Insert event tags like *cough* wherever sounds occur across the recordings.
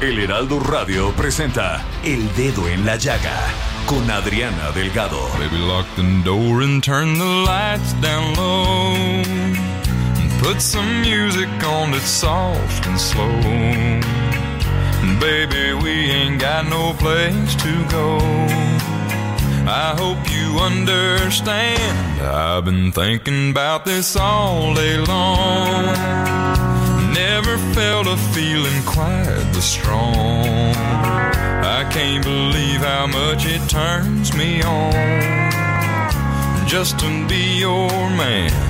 El Heraldo Radio presenta El Dedo en la Llaga con Adriana Delgado. Baby, lock the door and turn the lights down low. And put some music on that's soft and slow. And baby, we ain't got no place to go. I hope you understand. I've been thinking about this all day long. Never felt a feeling quite this strong. I can't believe how much it turns me on just to be your man.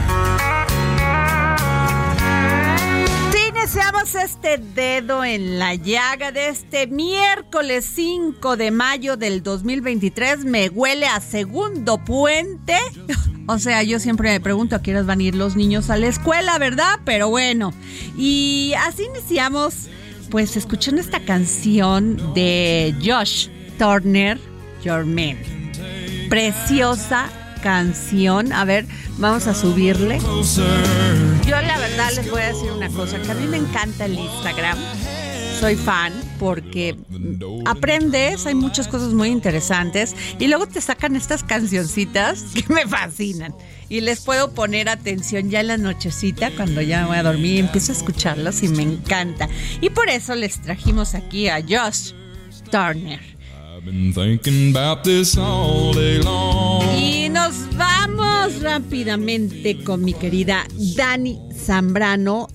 Iniciamos este dedo en la llaga de este miércoles 5 de mayo del 2023. Me huele a segundo puente. O sea, yo siempre me pregunto a qué van a ir los niños a la escuela, ¿verdad? Pero bueno, y así iniciamos, pues escuchando esta canción de Josh Turner, Your Man. Preciosa canción. A ver, vamos a subirle. Yo la verdad les voy a decir una cosa, que a mí me encanta el Instagram. Soy fan porque aprendes, hay muchas cosas muy interesantes y luego te sacan estas cancioncitas que me fascinan y les puedo poner atención ya en la nochecita cuando ya me voy a dormir y empiezo a escucharlas y me encanta. Y por eso les trajimos aquí a Josh Turner. Y nos vamos rápidamente con mi querida Dani Zambrano,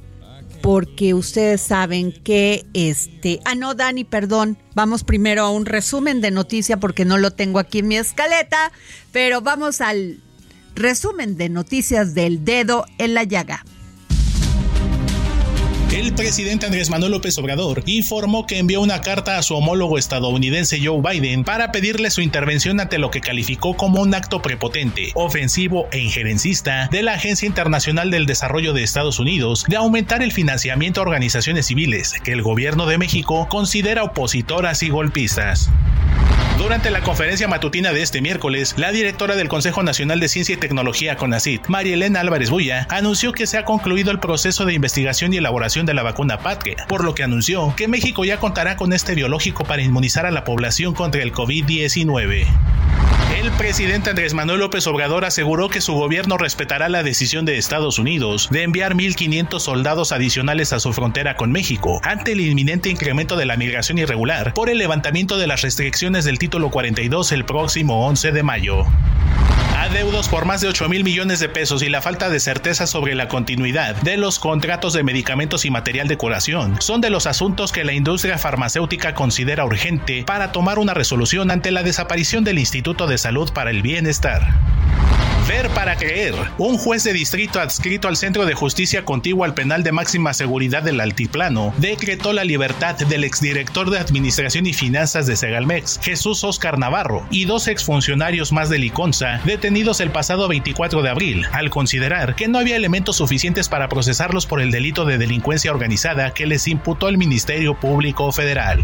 porque ustedes saben que este. Ah, no, Dani, perdón. Vamos primero a un resumen de noticia porque no lo tengo aquí en mi escaleta, pero vamos al resumen de noticias del dedo en la llaga. El presidente Andrés Manuel López Obrador informó que envió una carta a su homólogo estadounidense Joe Biden para pedirle su intervención ante lo que calificó como un acto prepotente, ofensivo e injerencista de la Agencia Internacional del Desarrollo de Estados Unidos de aumentar el financiamiento a organizaciones civiles que el gobierno de México considera opositoras y golpistas. Durante la conferencia matutina de este miércoles, la directora del Consejo Nacional de Ciencia y Tecnología CONACYT, María Elena Álvarez Bulla, anunció que se ha concluido el proceso de investigación y elaboración de la vacuna Patria, por lo que anunció que México ya contará con este biológico para inmunizar a la población contra el COVID-19. El presidente Andrés Manuel López Obrador aseguró que su gobierno respetará la decisión de Estados Unidos de enviar 1.500 soldados adicionales a su frontera con México ante el inminente incremento de la migración irregular por el levantamiento de las restricciones del título 42 el próximo 11 de mayo. Adeudos por más de 8 mil millones de pesos y la falta de certeza sobre la continuidad de los contratos de medicamentos y material de curación son de los asuntos que la industria farmacéutica considera urgente para tomar una resolución ante la desaparición del Instituto de Salud para el Bienestar. Ver para creer. Un juez de distrito adscrito al Centro de Justicia contiguo al penal de máxima seguridad del Altiplano decretó la libertad del exdirector de Administración y Finanzas de Segalmex, Jesús Oscar Navarro, y dos exfuncionarios más de Liconza, detenidos el pasado 24 de abril, al considerar que no había elementos suficientes para procesarlos por el delito de delincuencia organizada que les imputó el Ministerio Público Federal.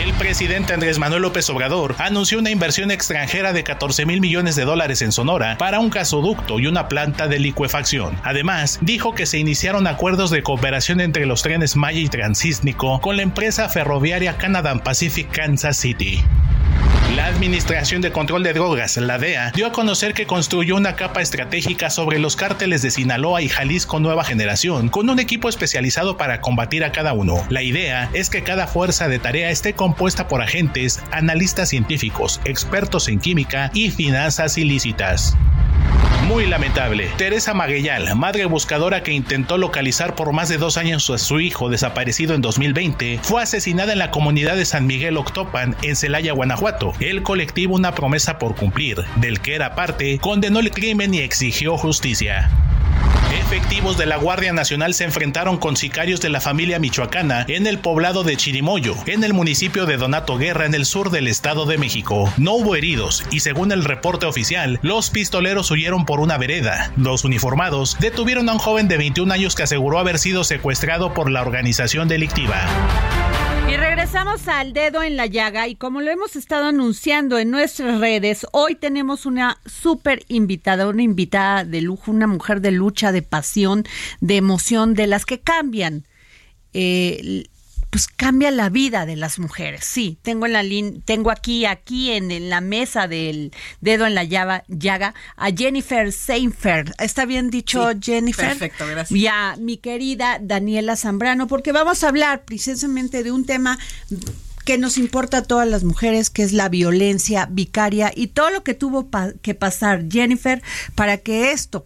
El presidente Andrés Manuel López Obrador anunció una inversión extranjera de 14 mil millones de dólares en Sonora para un gasoducto y una planta de licuefacción. Además, dijo que se iniciaron acuerdos de cooperación entre los trenes Maya y Transísnico con la empresa ferroviaria Canada Pacific Kansas City. La Administración de Control de Drogas, la DEA, dio a conocer que construyó una capa estratégica sobre los cárteles de Sinaloa y Jalisco Nueva Generación, con un equipo especializado para combatir a cada uno. La idea es que cada fuerza de tarea esté compuesta por agentes, analistas científicos, expertos en química y finanzas ilícitas. Muy lamentable. Teresa Maguellal, madre buscadora que intentó localizar por más de dos años a su hijo desaparecido en 2020, fue asesinada en la comunidad de San Miguel Octopan, en Celaya, Guanajuato. El colectivo Una promesa por cumplir, del que era parte, condenó el crimen y exigió justicia. Efectivos de la Guardia Nacional se enfrentaron con sicarios de la familia michoacana en el poblado de Chirimoyo, en el municipio de Donato Guerra, en el sur del Estado de México. No hubo heridos y según el reporte oficial, los pistoleros huyeron por una vereda. Los uniformados detuvieron a un joven de 21 años que aseguró haber sido secuestrado por la organización delictiva. Y regresamos al dedo en la llaga y como lo hemos estado anunciando en nuestras redes, hoy tenemos una súper invitada, una invitada de lujo, una mujer de lucha, de pasión, de emoción, de las que cambian eh, pues cambia la vida de las mujeres. Sí, tengo en la tengo aquí aquí en, la mesa del dedo en la llaga, llaga a Jennifer Seinfeld. ¿Está bien dicho Jennifer? Perfecto, gracias. Y a mi querida Daniela Zambrano porque vamos a hablar precisamente de un tema que nos importa a todas las mujeres, que es la violencia vicaria y todo lo que tuvo que pasar Jennifer para que esto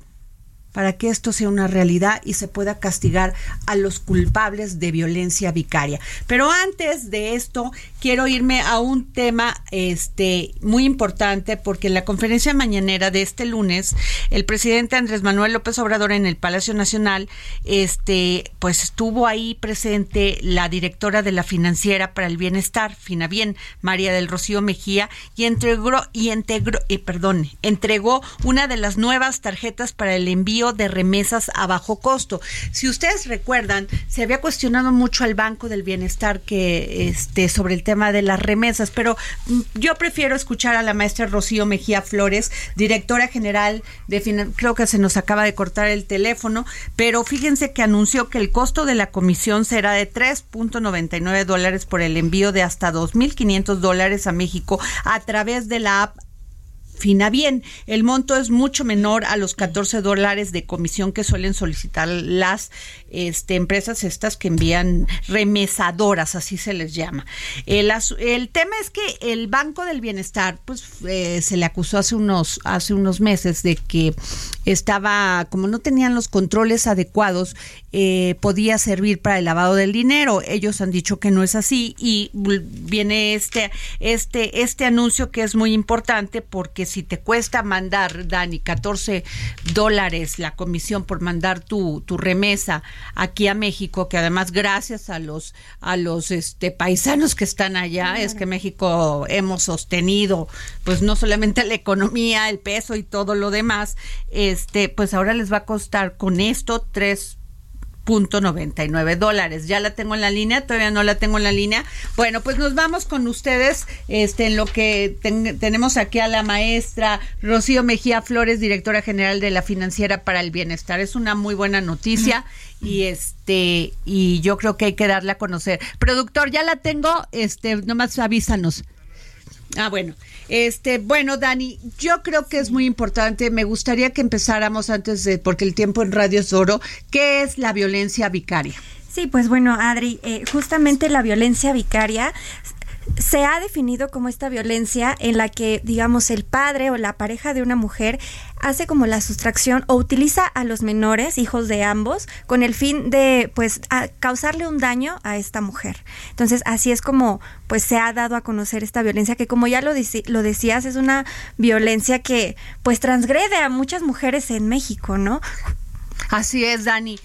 para que esto sea una realidad y se pueda castigar a los culpables de violencia vicaria. Pero antes de esto, quiero irme a un tema este muy importante porque en la conferencia mañanera de este lunes, el presidente Andrés Manuel López Obrador en el Palacio Nacional, este, pues estuvo ahí presente la directora de la Financiera para el Bienestar, Finabien, María del Rocío Mejía, y entregó y integró, y perdón, entregó una de las nuevas tarjetas para el envío de remesas a bajo costo. Si ustedes recuerdan, se había cuestionado mucho al Banco del Bienestar que este sobre el tema de las remesas, pero yo prefiero escuchar a la maestra Rocío Mejía Flores, directora general de creo que se nos acaba de cortar el teléfono, pero fíjense que anunció que el costo de la comisión será de 3.99 dólares por el envío de hasta 2.500 dólares a México a través de la app Fina bien. El monto es mucho menor a los 14 dólares de comisión que suelen solicitar las este, empresas estas que envían remesadoras, así se les llama. El, el tema es que el Banco del Bienestar, pues eh, se le acusó hace unos, hace unos meses de que estaba, como no tenían los controles adecuados, eh, podía servir para el lavado del dinero. Ellos han dicho que no es así y viene este, este, este anuncio que es muy importante porque si te cuesta mandar, Dani, 14 dólares la comisión por mandar tu, tu remesa aquí a México, que además gracias a los, a los este, paisanos que están allá, es que México hemos sostenido, pues no solamente la economía, el peso y todo lo demás, este, pues ahora les va a costar con esto tres punto noventa y nueve dólares. Ya la tengo en la línea, todavía no la tengo en la línea. Bueno, pues nos vamos con ustedes este, en lo que tenemos aquí a la maestra Rocío Mejía Flores, directora general de la Financiera para el Bienestar. Es una muy buena noticia y este y yo creo que hay que darle a conocer. Productor, ya la tengo, este, nomás avísanos. Ah, bueno. Este, bueno, Dani, yo creo que es muy importante. Me gustaría que empezáramos antes de, porque el tiempo en radio es oro. ¿Qué es la violencia vicaria? Sí, pues bueno, Adri, eh, justamente la violencia vicaria se ha definido como esta violencia en la que, digamos, el padre o la pareja de una mujer hace como la sustracción o utiliza a los menores, hijos de ambos, con el fin de, pues, causarle un daño a esta mujer. Entonces, así es como, pues, se ha dado a conocer esta violencia que, como ya lo, lo decías, es una violencia que, pues, transgrede a muchas mujeres en México, ¿no? Así es, Dani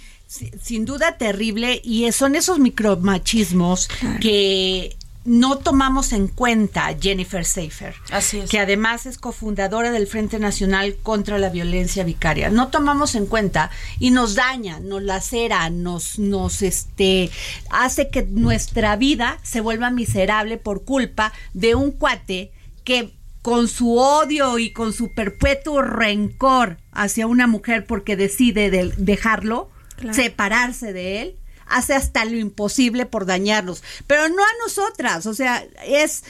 sin duda terrible y son esos micromachismos que no tomamos en cuenta a Jennifer Seifer, Así es. que además es cofundadora del Frente Nacional contra la Violencia Vicaria. No tomamos en cuenta y nos daña, nos lacera, nos, nos este, hace que nuestra vida se vuelva miserable por culpa de un cuate que con su odio y con su perpetuo rencor hacia una mujer porque decide de- dejarlo, Claro. separarse de él, hace hasta lo imposible por dañarnos, pero no a nosotras, o sea, es,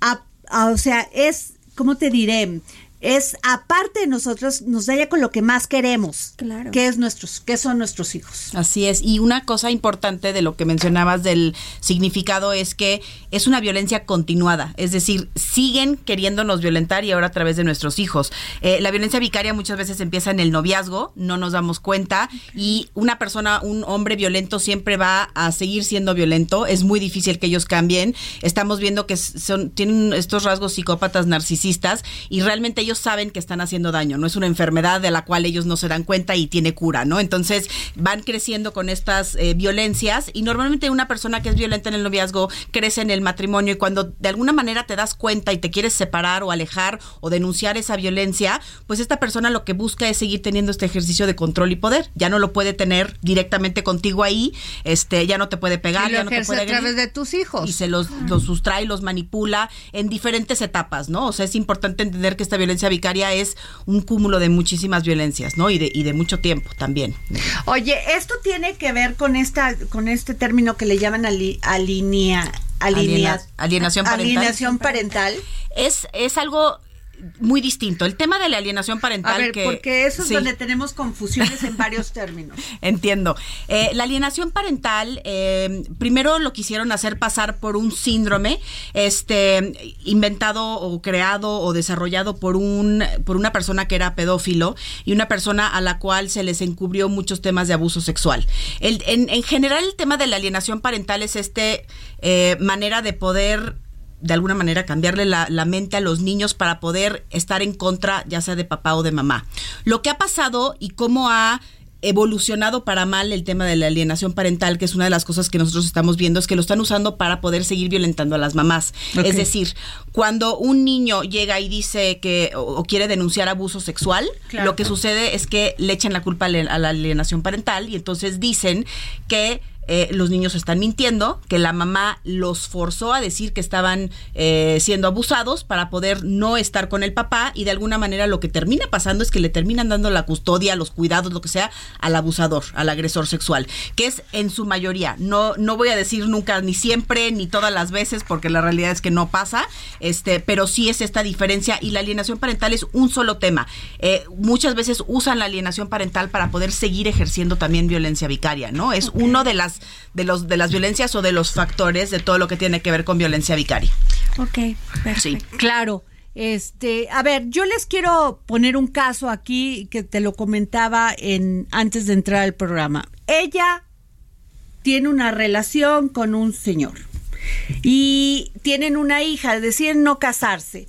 a- o sea, es, ¿cómo te diré? Es aparte de nosotros, nos daña con lo que más queremos, Claro. que es nuestros, que son nuestros hijos. Así es. Y una cosa importante de lo que mencionabas del significado es que es una violencia continuada. Es decir, siguen queriéndonos violentar y ahora a través de nuestros hijos. Eh, la violencia vicaria muchas veces empieza en el noviazgo, no nos damos cuenta. Y una persona, un hombre violento siempre va a seguir siendo violento. Es muy difícil que ellos cambien. Estamos viendo que son, tienen estos rasgos psicópatas narcisistas y realmente ellos saben que están haciendo daño. No es una enfermedad de la cual ellos no se dan cuenta y tiene cura, ¿no? Entonces van creciendo con estas eh, violencias y normalmente una persona que es violenta en el noviazgo crece en el matrimonio y cuando de alguna manera te das cuenta y te quieres separar o alejar o denunciar esa violencia, pues esta persona lo que busca es seguir teniendo este ejercicio de control y poder. Ya no lo puede tener directamente contigo ahí, este, ya no te puede pegar, Y lo ya no te puede a través de tus hijos. y se los, los sustrae, los manipula en diferentes etapas, ¿no? O sea, es importante entender que esta violencia vicaria es un cúmulo de muchísimas violencias, ¿no? Y de, y de mucho tiempo también. Oye, esto tiene que ver con esta, con este término que le llaman ali- alinea, alinea- Aliena- alienación parental. alienación parental. Es, es algo muy distinto. El tema de la alienación parental A ver, que porque eso es sí. donde tenemos confusiones en varios *laughs* términos. Entiendo. Eh, la alienación parental, eh, primero lo quisieron hacer pasar por un síndrome, este, inventado o creado o desarrollado por un, por una persona que era pedófilo y una persona a la cual se les encubrió muchos temas de abuso sexual. El- en, en general, el tema de la alienación parental es este eh, manera de poder de alguna manera cambiarle la, la mente a los niños para poder estar en contra ya sea de papá o de mamá. Lo que ha pasado y cómo ha evolucionado para mal el tema de la alienación parental, que es una de las cosas que nosotros estamos viendo, es que lo están usando para poder seguir violentando a las mamás. Es decir, cuando un niño llega y dice que o, o quiere denunciar abuso sexual, Claro. lo que sucede es que le echan la culpa a la alienación parental y entonces dicen que eh, los niños están mintiendo, que la mamá los forzó a decir que estaban eh, siendo abusados para poder no estar con el papá y de alguna manera lo que termina pasando es que le terminan dando la custodia, los cuidados, lo que sea, al abusador, al agresor sexual, que es en su mayoría. No, no voy a decir nunca ni siempre ni todas las veces porque la realidad es que no pasa, este, pero sí es esta diferencia y la alienación parental es un solo tema. Eh, muchas veces usan la alienación parental para poder seguir ejerciendo también violencia vicaria, ¿no? Es uno de las de los de las violencias o de los factores de todo lo que tiene que ver con violencia vicaria. Ok, perfecto. Claro. Este, a ver, yo les quiero poner un caso aquí que te lo comentaba en antes de entrar al programa. Ella tiene una relación con un señor y tienen una hija, deciden no casarse.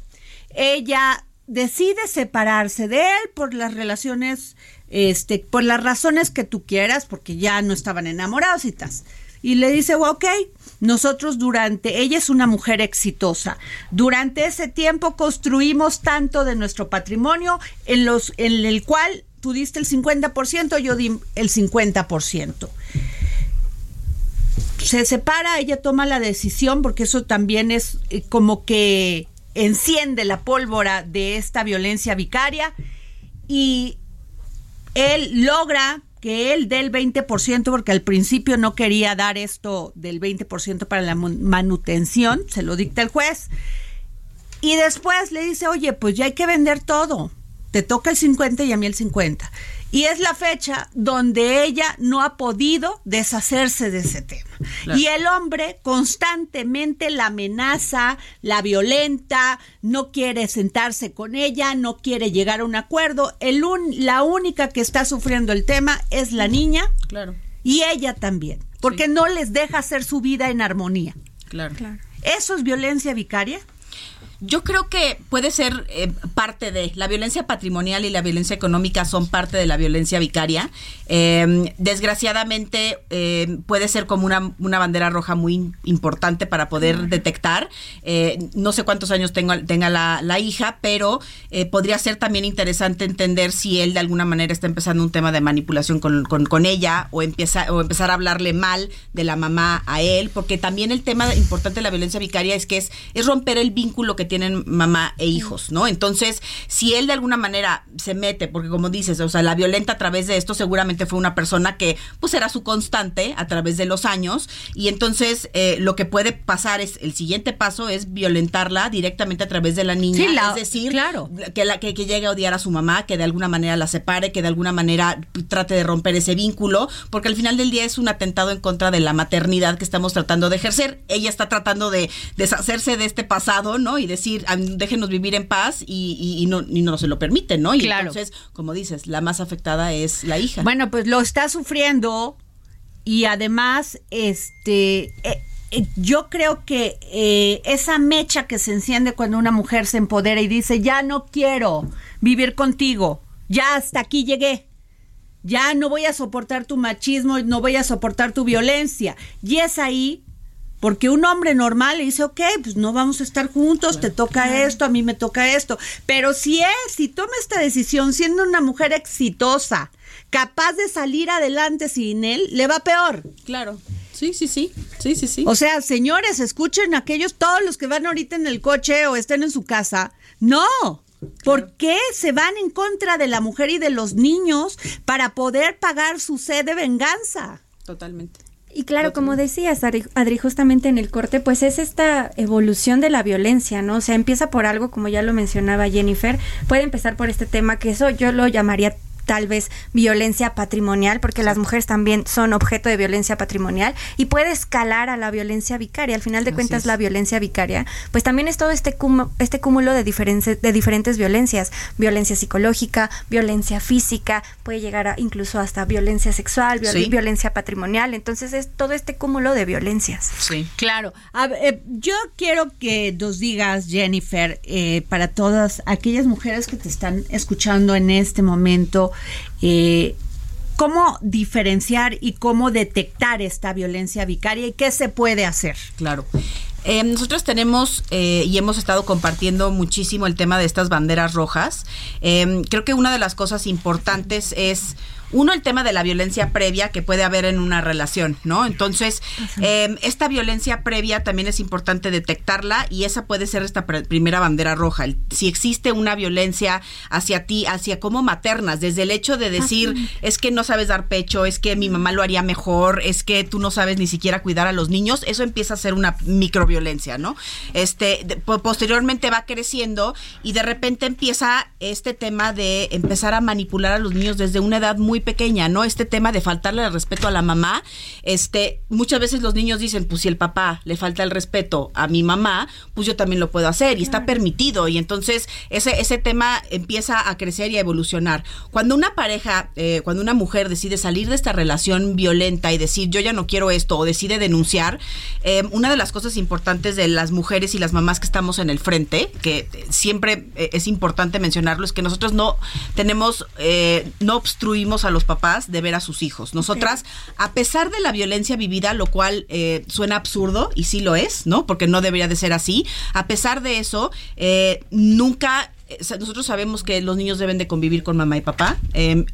Ella decide separarse de él por las relaciones, este, por las razones que tú quieras, porque ya no estaban enamorados y tal. Y le dice, well, ok, nosotros durante, ella es una mujer exitosa, durante ese tiempo construimos tanto de nuestro patrimonio en, los, en el cual tú diste el 50%, yo di el 50% se separa, ella toma la decisión, porque eso también es eh, como que enciende la pólvora de esta violencia vicaria, y él logra que él dé el 20%, porque al principio no quería dar esto del 20% para la manutención, se lo dicta el juez, y después le dice, oye, pues ya hay que vender todo, te toca el 50 y a mí el 50. Y es la fecha donde ella no ha podido deshacerse de ese tema. Y el hombre constantemente la amenaza, la violenta, no quiere sentarse con ella, no quiere llegar a un acuerdo. El un- la única que está sufriendo el tema es la niña Claro, y ella también, porque no les deja hacer su vida en armonía. claro. Claro. ¿Eso es violencia vicaria? Yo creo que puede ser eh, parte de la violencia patrimonial y la violencia económica son parte de la violencia vicaria. Eh, desgraciadamente eh, puede ser como una, una, bandera roja muy importante para poder detectar. no sé cuántos años tengo, tenga la, la hija, pero podría ser también interesante entender si él de alguna manera está empezando un tema de manipulación con, con, con ella o, empieza, o empezar a hablarle mal de la mamá a él, porque también el tema importante de la violencia vicaria es que es, es romper el vínculo que tienen mamá e hijos, ¿no? Entonces, si él de alguna manera se mete, porque como dices, o sea, la violenta a través de esto seguramente fue una persona que pues era su constante a través de los años y entonces eh, lo que puede pasar es, el siguiente paso es violentarla directamente a través de la niña, es decir, claro. que, la, que, que llegue a odiar a su mamá, que de alguna manera la separe, que de alguna manera trate de romper ese vínculo, porque al final del día es un atentado en contra de la maternidad que estamos tratando de ejercer. Ella está tratando de deshacerse de este pasado, ¿no? Y decir, déjenos vivir en paz y, no, no se lo permiten, ¿no? Y entonces, como dices, la más afectada es la hija. Bueno, pues lo está sufriendo y además, este... Eh, eh, yo creo que eh, esa mecha que se enciende cuando una mujer se empodera y dice, ya no quiero vivir contigo, ya hasta aquí llegué, ya no voy a soportar tu machismo, no voy a soportar tu violencia. Y es ahí porque un hombre normal le dice, ok, pues no vamos a estar juntos, te toca esto, a mí me toca esto. Pero si es, si toma esta decisión siendo una mujer exitosa, capaz de salir adelante sin él, le va peor. Claro. Sí, sí, sí. Sí, sí, sí. O sea, señores, escuchen aquellos, todos los que van ahorita en el coche o estén en su casa. No. ¿Por qué se van en contra de la mujer y de los niños para poder pagar su sed de venganza? Totalmente. Y claro, como decías, Adri, justamente en el corte, pues es esta evolución de la violencia, ¿no? O sea, empieza por algo, como ya lo mencionaba Jennifer, puede empezar por este tema, que eso yo lo llamaría tal vez violencia patrimonial, porque las mujeres también son objeto de violencia patrimonial y puede escalar a la violencia vicaria. Al final de cuentas, la violencia vicaria, pues también es todo este cúmulo, este cúmulo de, diferentes, de diferentes violencias, violencia psicológica, violencia física, puede llegar a, incluso hasta violencia sexual, violencia patrimonial. Entonces es todo este cúmulo de violencias. Sí, claro. Eh, yo quiero que nos digas, Jennifer, eh, para todas aquellas mujeres que te están escuchando en este momento, eh, cómo diferenciar y cómo detectar esta violencia vicaria y qué se puede hacer. Claro. Eh, nosotros tenemos eh, y hemos estado compartiendo muchísimo el tema de estas banderas rojas. creo que una de las cosas importantes es uno, el tema de la violencia previa que puede haber en una relación, ¿no? Entonces, em, esta violencia previa también es importante detectarla y esa puede ser esta primera bandera roja. si existe una violencia hacia ti, hacia como maternas, desde el hecho de decir, es que no sabes dar pecho, es que mi mamá lo haría mejor, es que tú no sabes ni siquiera cuidar a los niños, eso empieza a ser una microviolencia, ¿no? Este, posteriormente va creciendo y de repente empieza este tema de empezar a manipular a los niños desde una edad muy pequeña, ¿no? Este tema de faltarle el respeto a la mamá, este, muchas veces los niños dicen, pues si el papá le falta el respeto a mi mamá, pues yo también lo puedo hacer y está permitido y entonces ese, ese tema empieza a crecer y a evolucionar. Cuando una pareja, eh, cuando una mujer decide salir de esta relación violenta y decir, yo ya no quiero esto o decide denunciar, eh, una de las cosas importantes de las mujeres y las mamás que estamos en el frente, que siempre eh, es importante mencionarlo, es que nosotros no tenemos, no obstruimos a los papás de ver a sus hijos. Nosotras, a pesar de la violencia vivida, lo cual eh, suena absurdo, y sí lo es, ¿no? Porque no debería de ser así, a pesar de eso, eh, nunca eh, nosotros sabemos que los niños deben de convivir con mamá y papá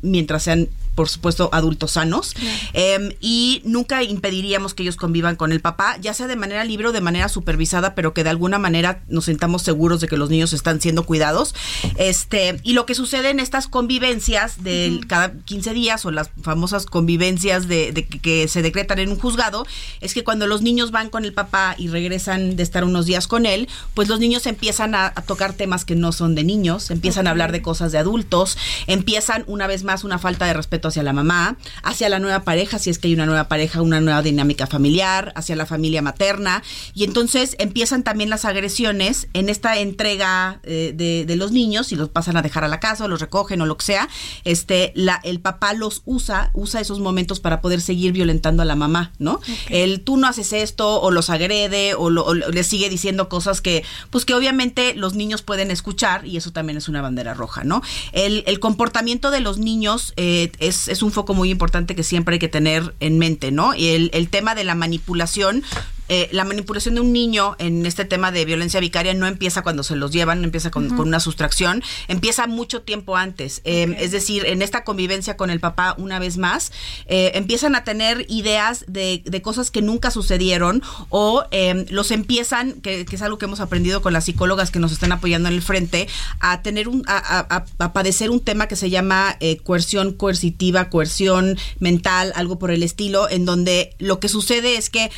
mientras sean por supuesto, adultos sanos. Em, y nunca impediríamos que ellos convivan con el papá, ya sea de manera libre o de manera supervisada, pero que de alguna manera nos sentamos seguros de que los niños están siendo cuidados. Este, y lo que sucede en estas convivencias de cada 15 días o las famosas convivencias de, que, se decretan en un juzgado, es que cuando los niños van con el papá y regresan de estar unos días con él, pues los niños empiezan a, tocar temas que no son de niños, empiezan a hablar de cosas de adultos, empiezan una vez más una falta de respeto respeto hacia la mamá, hacia la nueva pareja, si es que hay una nueva pareja, una nueva dinámica familiar, hacia la familia materna. Y entonces empiezan también las agresiones en esta entrega eh, de, de, los niños, y los pasan a dejar a la casa, o los recogen o lo que sea. Este, la, el papá los usa, usa esos momentos para poder seguir violentando a la mamá, ¿no? El tú no haces esto, o los agrede, o, lo, o le sigue diciendo cosas que, pues que obviamente los niños pueden escuchar, y eso también es una bandera roja, ¿no? El, el comportamiento de los niños eh, es, es, un foco muy importante que siempre hay que tener en mente, ¿no? Y el, tema de la manipulación eh, la manipulación de un niño en este tema de violencia vicaria no empieza cuando se los llevan, no empieza con, uh -huh. con una sustracción, empieza mucho tiempo antes. Eh, okay. Es decir, en esta convivencia con el papá, una vez más, eh, empiezan a tener ideas de, de, cosas que nunca sucedieron o em, los empiezan, que, que, es algo que hemos aprendido con las psicólogas que nos están apoyando en el frente, a tener un, a, a, a padecer un tema que se llama coerción coercitiva, coerción mental, algo por el estilo, en donde lo que sucede es que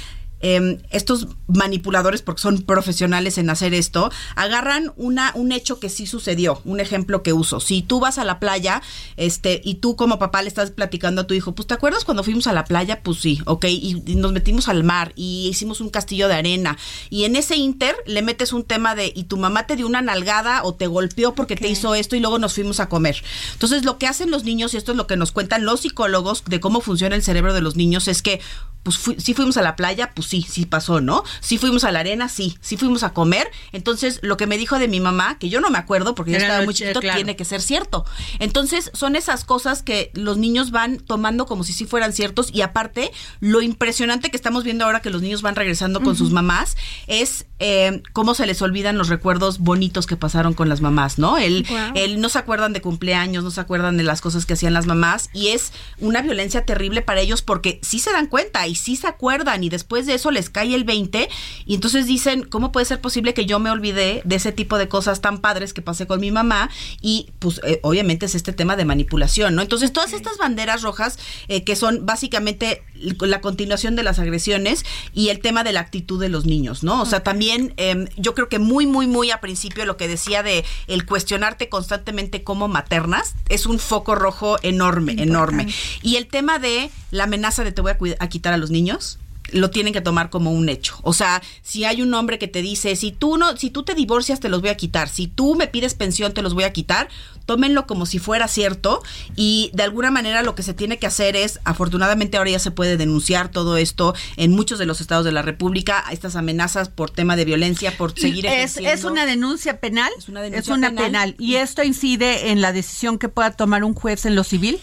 eh, estos manipuladores, porque son profesionales en hacer esto, agarran una, un hecho que sí sucedió, un ejemplo que uso. Si tú vas a la playa, este, y tú como papá le estás platicando a tu hijo, pues ¿te acuerdas cuando fuimos a la playa? Pues sí, ok, y, y nos metimos al mar y hicimos un castillo de arena. Y en ese inter le metes un tema de, y tu mamá te dio una nalgada o te golpeó porque okay. te hizo esto y luego nos fuimos a comer. Entonces lo que hacen los niños, y esto es lo que nos cuentan los psicólogos de cómo funciona el cerebro de los niños, es que pues fu sí fuimos a la playa, pues sí, sí pasó, ¿no? Sí fuimos a la arena, sí, sí fuimos a comer. Entonces, lo que me dijo de mi mamá, que yo no me acuerdo porque yo estaba muy chiquito, claro. tiene que ser cierto. Entonces, son esas cosas que los niños van tomando como si sí fueran ciertos y aparte, lo impresionante que estamos viendo ahora que los niños van regresando con uh -huh. sus mamás es eh, cómo se les olvidan los recuerdos bonitos que pasaron con las mamás, ¿no? El, wow. el no se acuerdan de cumpleaños, no se acuerdan de las cosas que hacían las mamás y es una violencia terrible para ellos porque sí se dan cuenta y sí se acuerdan y después de eso les cae el 20 y entonces dicen, ¿cómo puede ser posible que yo me olvidé de ese tipo de cosas tan padres que pasé con mi mamá? Y pues eh, obviamente es este tema de manipulación, ¿no? Entonces todas estas banderas rojas eh, que son básicamente la continuación de las agresiones y el tema de la actitud de los niños, ¿no? O sea, también eh, yo creo que muy, muy, muy a principio lo que decía de el cuestionarte constantemente como maternas es un foco rojo enorme, Importante. enorme. Y el tema de la amenaza de te voy a, a quitar a los niños, lo tienen que tomar como un hecho. O sea, si hay un hombre que te dice, si tú no, si tú te divorcias, te los voy a quitar. Si tú me pides pensión, te los voy a quitar. Tómenlo como si fuera cierto y de alguna manera lo que se tiene que hacer es, afortunadamente ahora ya se puede denunciar todo esto en muchos de los estados de la República, estas amenazas por tema de violencia, por seguir es, es una denuncia penal. Es una denuncia es una penal. penal. ¿Y esto incide en la decisión que pueda tomar un juez en lo civil?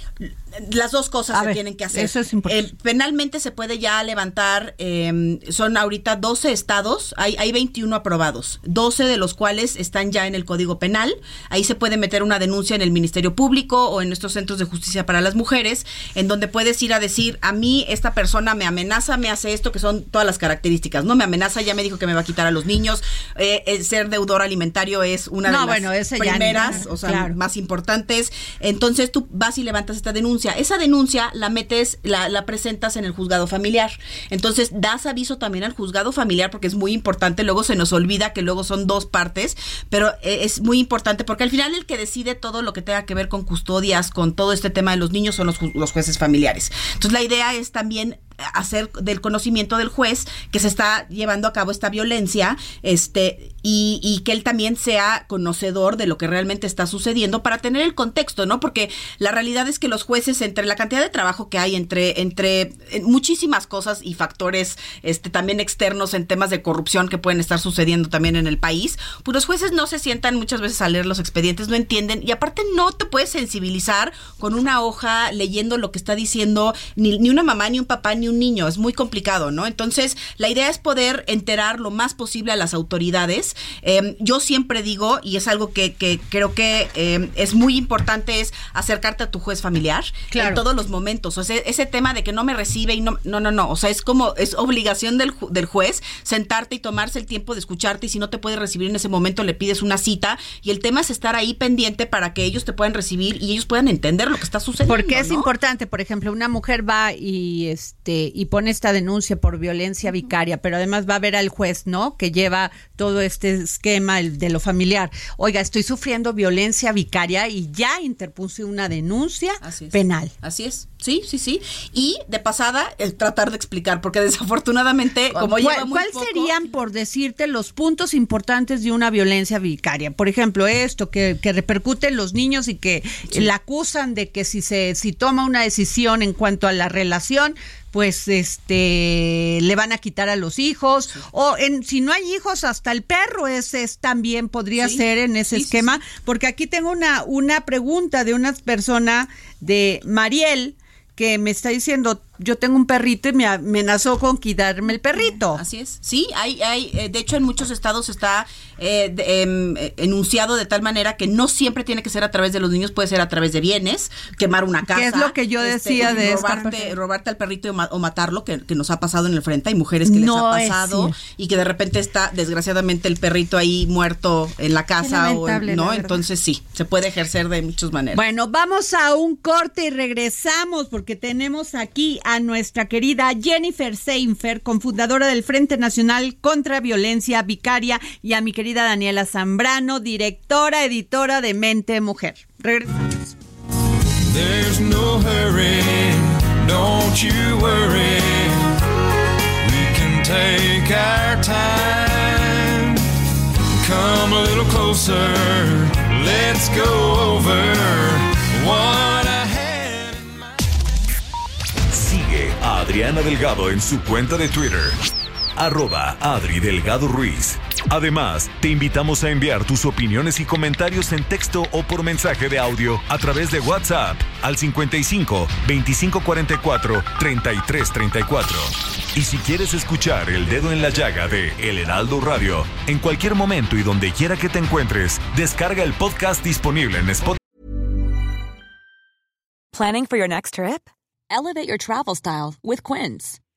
Las dos cosas a se ver, tienen que hacer. Eso es importante. Eh, penalmente se puede ya levantar, eh, son ahorita 12 estados, hay, hay 21 aprobados, 12 de los cuales están ya en el Código Penal. Ahí se puede meter una denuncia en el Ministerio Público o en nuestros centros de justicia para las mujeres, en donde puedes ir a decir, a mí esta persona me amenaza, me hace esto, que son todas las características, ¿no? Me amenaza, ya me dijo que me va a quitar a los niños, eh, el ser deudor alimentario es una no, de bueno, las primeras, o sea, claro. más importantes. Entonces tú vas y levantas esta denuncia. Esa denuncia la metes, la, la, presentas en el juzgado familiar. Entonces das aviso también al juzgado familiar porque es muy importante. Luego se nos olvida que luego son dos partes, pero eh, es muy importante porque al final el que decide todo lo que tenga que ver con custodias, con todo este tema de los niños son los, los jueces familiares. Entonces la idea es también hacer del conocimiento del juez que se está llevando a cabo esta violencia este y, y, que él también sea conocedor de lo que realmente está sucediendo para tener el contexto, ¿no? Porque la realidad es que los jueces, entre la cantidad de trabajo que hay, entre, entre muchísimas cosas y factores este, también externos en temas de corrupción que pueden estar sucediendo también en el país, pues los jueces no se sientan muchas veces a leer los expedientes, no entienden y aparte no te puedes sensibilizar con una hoja leyendo lo que está diciendo ni, ni una mamá, ni un papá, ni un niño, es muy complicado, ¿no? Entonces, la idea es poder enterar lo más posible a las autoridades. Eh, yo siempre digo, y es algo que, que creo que eh, es muy importante, es acercarte a tu juez familiar claro. en todos los momentos. O sea, ese tema de que no me recibe y no, no, no, no. O sea, es como, es obligación del, del juez sentarte y tomarse el tiempo de escucharte y si no te puede recibir en ese momento le pides una cita y el tema es estar ahí pendiente para que ellos te puedan recibir y ellos puedan entender lo que está sucediendo. Porque es ¿no? importante, por ejemplo, una mujer va y este eh, y pone esta denuncia por violencia vicaria, pero además va a ver al juez, ¿no? Que lleva todo este esquema de lo familiar. Oiga, estoy sufriendo violencia vicaria y ya interpuse una denuncia penal. Así es. Sí, sí, sí. Y de pasada, el tratar de explicar, porque desafortunadamente, como lleva muy ¿Cuál serían, por decirte, los puntos importantes de una violencia vicaria? Por ejemplo, esto que, que repercute en los niños y que la acusan de que si se si toma una decisión en cuanto a la relación, pues este le van a quitar a los hijos o en si no hay hijos hasta el perro ese es, también podría ser en ese esquema porque aquí tengo una una pregunta de una persona de Mariel que me está diciendo yo tengo un perrito y me amenazó con quitarme el perrito. Así es. Sí, hay, hay, eh, de hecho en muchos estados está eh, em, eh, enunciado de tal manera que no siempre tiene que ser a través de los niños, puede ser a través de bienes, quemar una casa. ¿Qué es lo que yo este, decía de robarte, robarte al perrito o matarlo, que, nos ha pasado en el frente. Hay mujeres que les ha pasado y que de repente está desgraciadamente el perrito ahí muerto en la casa o no, entonces sí, se puede ejercer de muchas maneras. Bueno, vamos a un corte y regresamos porque tenemos aquí a nuestra querida Jennifer Seinfer, cofundadora del Frente Nacional contra Violencia Vicaria, y a mi querida Daniela Zambrano, directora, editora de Mente Mujer. Regresamos. There's no hurry, don't you worry. We can take our time. Come a little closer, let's go over what Adriana Delgado en su cuenta de Twitter, arroba Adri Delgado Ruiz. Además, te invitamos a enviar tus opiniones y comentarios en texto o por mensaje de audio a través de WhatsApp al 55 2544 3334. Y si quieres escuchar El Dedo en la Llaga de El Heraldo Radio, en cualquier momento y donde quiera que te encuentres, descarga el podcast disponible en Spotify. ¿Planning for your next trip? Elevate your travel style with Quince.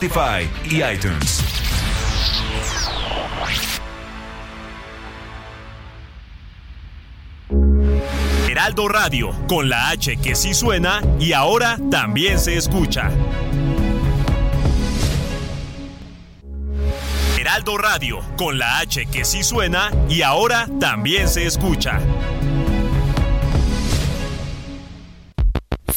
Spotify y iTunes. Heraldo Radio, con la H que sí suena y ahora también se escucha. Heraldo Radio, con la H que sí suena y ahora también se escucha.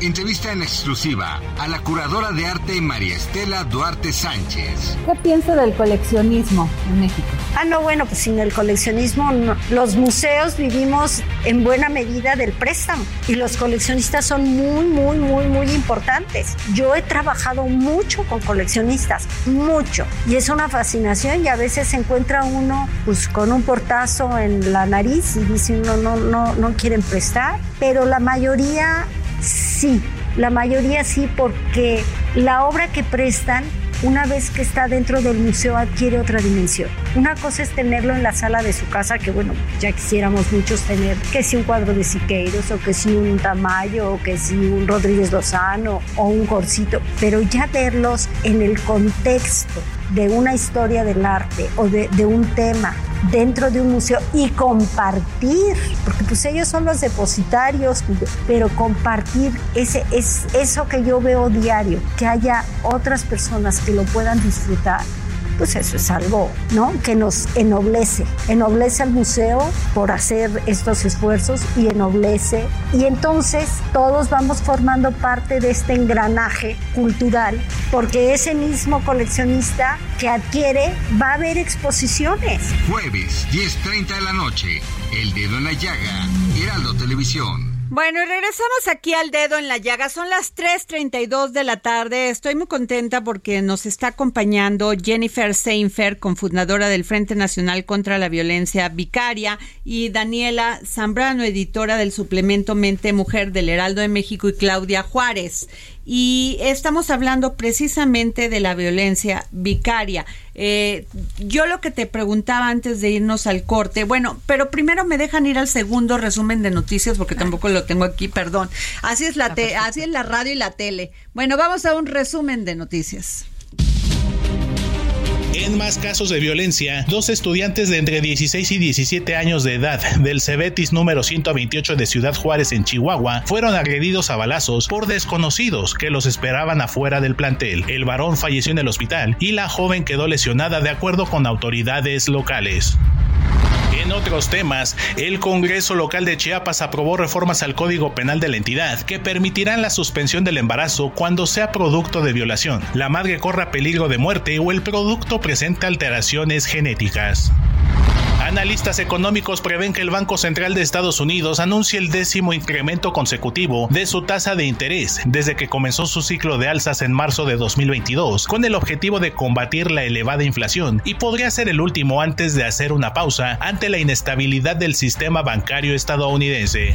entrevista en exclusiva a la curadora de arte María Estela Duarte Sánchez. ¿Qué piensa del coleccionismo en México? Ah, no, bueno, pues sin el coleccionismo, los museos vivimos en buena medida del préstamo y los coleccionistas son muy, muy, muy, muy importantes. Yo he trabajado mucho con coleccionistas, mucho, y es una fascinación y a veces se encuentra uno pues con un portazo en la nariz y dice uno no, no, no quieren prestar, pero la mayoría sí, la mayoría sí, porque la obra que prestan una vez que está dentro del museo adquiere otra dimensión. Una cosa es tenerlo en la sala de su casa, que bueno, ya quisiéramos muchos tener, que si un cuadro de Siqueiros, o que si un Tamayo, o que si un Rodríguez Lozano, o un Corcito, pero ya verlos en el contexto de una historia del arte o de, de un tema dentro de un museo y compartir, porque pues ellos son los depositarios, pero compartir ese, es eso que yo veo diario, que haya otras personas que lo puedan disfrutar pues eso es algo, ¿no? Que nos enoblece, enoblece al museo por hacer estos esfuerzos y enoblece. Y entonces todos vamos formando parte de este engranaje cultural, porque ese mismo coleccionista que adquiere va a haber exposiciones. Jueves, 10.30 de la noche, El Dedo en la Llaga, Heraldo Televisión. Bueno, y regresamos aquí al dedo en la llaga. Son las 3.32 de la tarde. Estoy muy contenta porque nos está acompañando Jennifer Seinfer, cofundadora del Frente Nacional contra la Violencia Vicaria, y Daniela Zambrano, editora del suplemento Mente Mujer del Heraldo de México, y Claudia Juárez y estamos hablando precisamente de la violencia vicaria. Eh, yo lo que te preguntaba antes de irnos al corte, bueno, pero primero me dejan ir al segundo resumen de noticias porque tampoco lo tengo aquí, perdón. Así es la te así es la radio y la tele. Bueno, vamos a un resumen de noticias. En más casos de violencia, dos estudiantes de entre 16 y 17 años de edad del Cebetis número 128 de Ciudad Juárez en Chihuahua fueron agredidos a balazos por desconocidos que los esperaban afuera del plantel. El varón falleció en el hospital y la joven quedó lesionada de acuerdo con autoridades locales. En otros temas, el Congreso local de Chiapas aprobó reformas al Código Penal de la entidad que permitirán la suspensión del embarazo cuando sea producto de violación, la madre corra peligro de muerte o el producto presente alteraciones genéticas. Analistas económicos prevén que el Banco Central de Estados Unidos anuncie el décimo incremento consecutivo de su tasa de interés desde que comenzó su ciclo de alzas en marzo de 2022, con el objetivo de combatir la elevada inflación y podría ser el último antes de hacer una pausa ante la inestabilidad del sistema bancario estadounidense.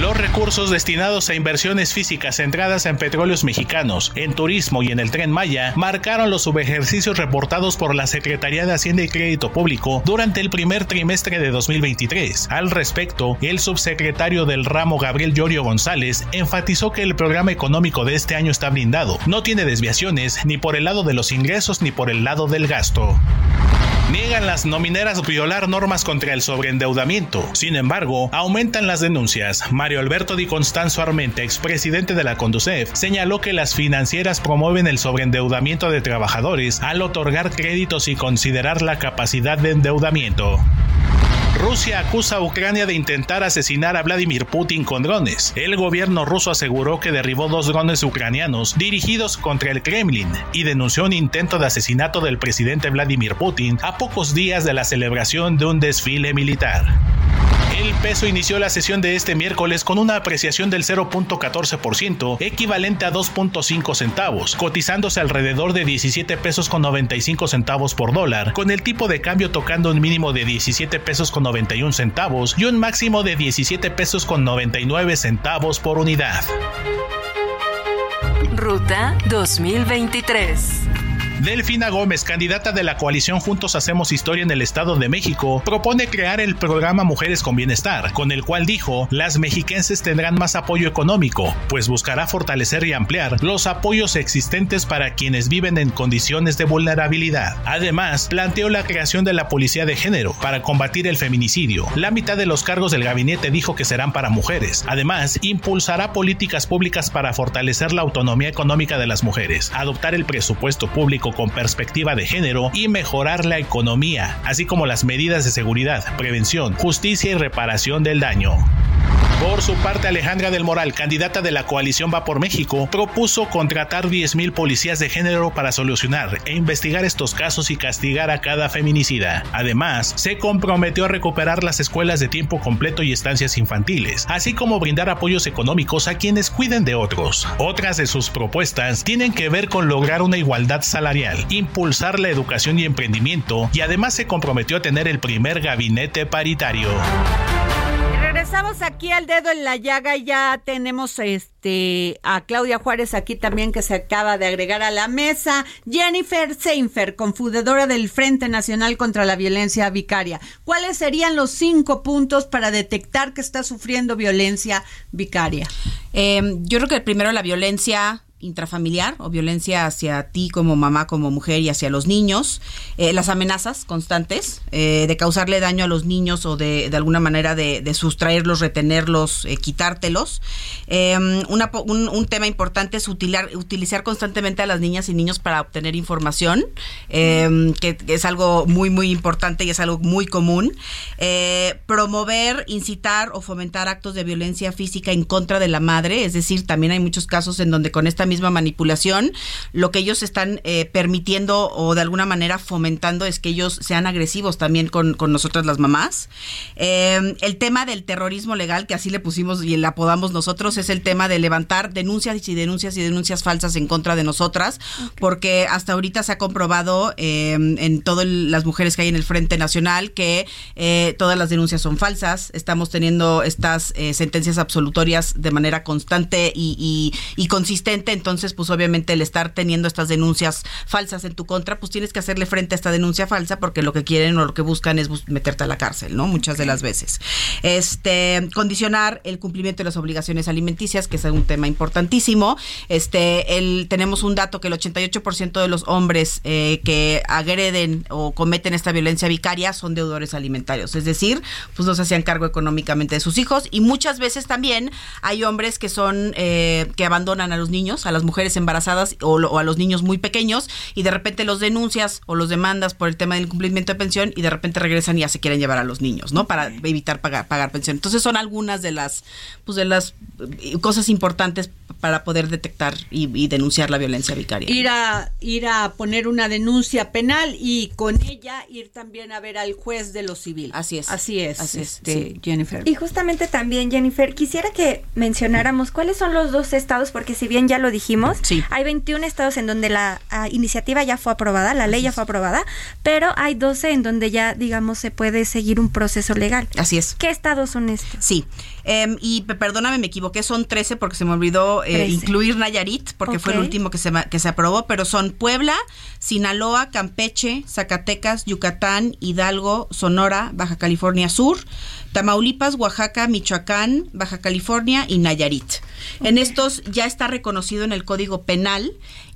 Los recursos destinados a inversiones físicas centradas en petróleos mexicanos, en turismo y en el tren Maya marcaron los subejercicios reportados por la Secretaría de Hacienda y Crédito Público durante el primer trimestre de 2023. Al respecto, el subsecretario del ramo Gabriel Llorio González enfatizó que el programa económico de este año está blindado, no tiene desviaciones ni por el lado de los ingresos ni por el lado del gasto. Niegan las nomineras violar normas contra el sobreendeudamiento. Sin embargo, aumentan las denuncias. Mario Alberto Di Constanzo Armente, expresidente de la Conducef, señaló que las financieras promueven el sobreendeudamiento de trabajadores al otorgar créditos y considerar la capacidad de endeudamiento. Rusia acusa a Ucrania de intentar asesinar a Vladimir Putin con drones. El gobierno ruso aseguró que derribó dos drones ucranianos dirigidos contra el Kremlin y denunció un intento de asesinato del presidente Vladimir Putin a pocos días de la celebración de un desfile militar. El peso inició la sesión de este miércoles con una apreciación del 0.14%, equivalente a 2.5 centavos, cotizándose alrededor de 17 pesos con 95 centavos por dólar, con el tipo de cambio tocando un mínimo de 17 pesos con 91 centavos y un máximo de 17 pesos con 99 centavos por unidad. Ruta 2023. Delfina Gómez, candidata de la coalición Juntos Hacemos Historia en el Estado de México, propone crear el programa Mujeres con Bienestar, con el cual dijo, las mexiquenses tendrán más apoyo económico, pues buscará fortalecer y ampliar los apoyos existentes para quienes viven en condiciones de vulnerabilidad. Además, planteó la creación de la Policía de Género para combatir el feminicidio. La mitad de los cargos del gabinete dijo que serán para mujeres. Además, impulsará políticas públicas para fortalecer la autonomía económica de las mujeres, adoptar el presupuesto público con perspectiva de género y mejorar la economía, así como las medidas de seguridad, prevención, justicia y reparación del daño. Por su parte, Alejandra del Moral, candidata de la coalición Va por México, propuso contratar 10.000 policías de género para solucionar e investigar estos casos y castigar a cada feminicida. Además, se comprometió a recuperar las escuelas de tiempo completo y estancias infantiles, así como brindar apoyos económicos a quienes cuiden de otros. Otras de sus propuestas tienen que ver con lograr una igualdad salarial, impulsar la educación y emprendimiento, y además se comprometió a tener el primer gabinete paritario. Regresamos aquí al dedo en la llaga y ya tenemos este a Claudia Juárez aquí también que se acaba de agregar a la mesa. Jennifer Seinfer, confundadora del Frente Nacional contra la Violencia Vicaria. ¿Cuáles serían los cinco puntos para detectar que está sufriendo violencia vicaria? Eh, yo creo que primero la violencia intrafamiliar o violencia hacia ti como mamá, como mujer y hacia los niños, eh, las amenazas constantes eh, de causarle daño a los niños o de, de alguna manera de, de sustraerlos, retenerlos, eh, quitártelos. Em, un, tema importante es utilar, utilizar constantemente a las niñas y niños para obtener información, em, que, es algo muy, muy importante y es algo muy común. promover, incitar o fomentar actos de violencia física en contra de la madre, es decir, también hay muchos casos en donde con esta misma manipulación, lo que ellos están eh, permitiendo o de alguna manera fomentando es que ellos sean agresivos también con, con nosotras las mamás. Eh, el tema del terrorismo legal, que así le pusimos y le apodamos nosotros, es el tema de levantar denuncias y denuncias y denuncias falsas en contra de nosotras, porque hasta ahorita se ha comprobado eh, en todas las mujeres que hay en el Frente Nacional que eh, todas las denuncias son falsas. Estamos teniendo estas eh, sentencias absolutorias de manera constante y, y- y consistente. Entonces, pues obviamente el estar teniendo estas denuncias falsas en tu contra, pues tienes que hacerle frente a esta denuncia falsa porque lo que quieren o lo que buscan es bus- meterte a la cárcel, ¿no? Muchas de las veces. Este, condicionar el cumplimiento de las obligaciones alimenticias, que es un tema importantísimo. Este, el, tenemos un dato que el 88% de los hombres eh, que agreden o cometen esta violencia vicaria son deudores alimentarios, es decir, pues no se hacían cargo económicamente de sus hijos y muchas veces también hay hombres que son eh, que abandonan a los niños, a las mujeres embarazadas o, a los niños muy pequeños y de repente los denuncias o los demandas por el tema del cumplimiento de pensión y de repente regresan y ya se quieren llevar a los niños, ¿no? Para evitar pagar, pagar pensión. Entonces son algunas de las pues de las eh, cosas importantes para poder detectar y, y denunciar la violencia vicaria. Ir a, ir a poner una denuncia penal y con ella ir también a ver al juez de lo civil. Así es. Así es, Así es, este, sí. Jennifer. Y justamente también, Jennifer, quisiera que mencionáramos cuáles son los dos estados, porque si bien ya lo dijimos, hay 21 estados en donde la ah, iniciativa ya fue aprobada, la ley ya fue aprobada, pero hay 12 en donde ya, digamos, se puede seguir un proceso legal. Así es. ¿Qué estados son estos? Sí, em, y pe- perdóname, me equivoqué, son 13 porque se me olvidó eh, incluir Nayarit, porque fue el último que se, que se aprobó, pero son Puebla, Sinaloa, Campeche, Zacatecas, Yucatán, Hidalgo, Sonora, Baja California Sur, Tamaulipas, Oaxaca, Michoacán, Baja California y Nayarit. En estos ya está reconocido en el Código Penal.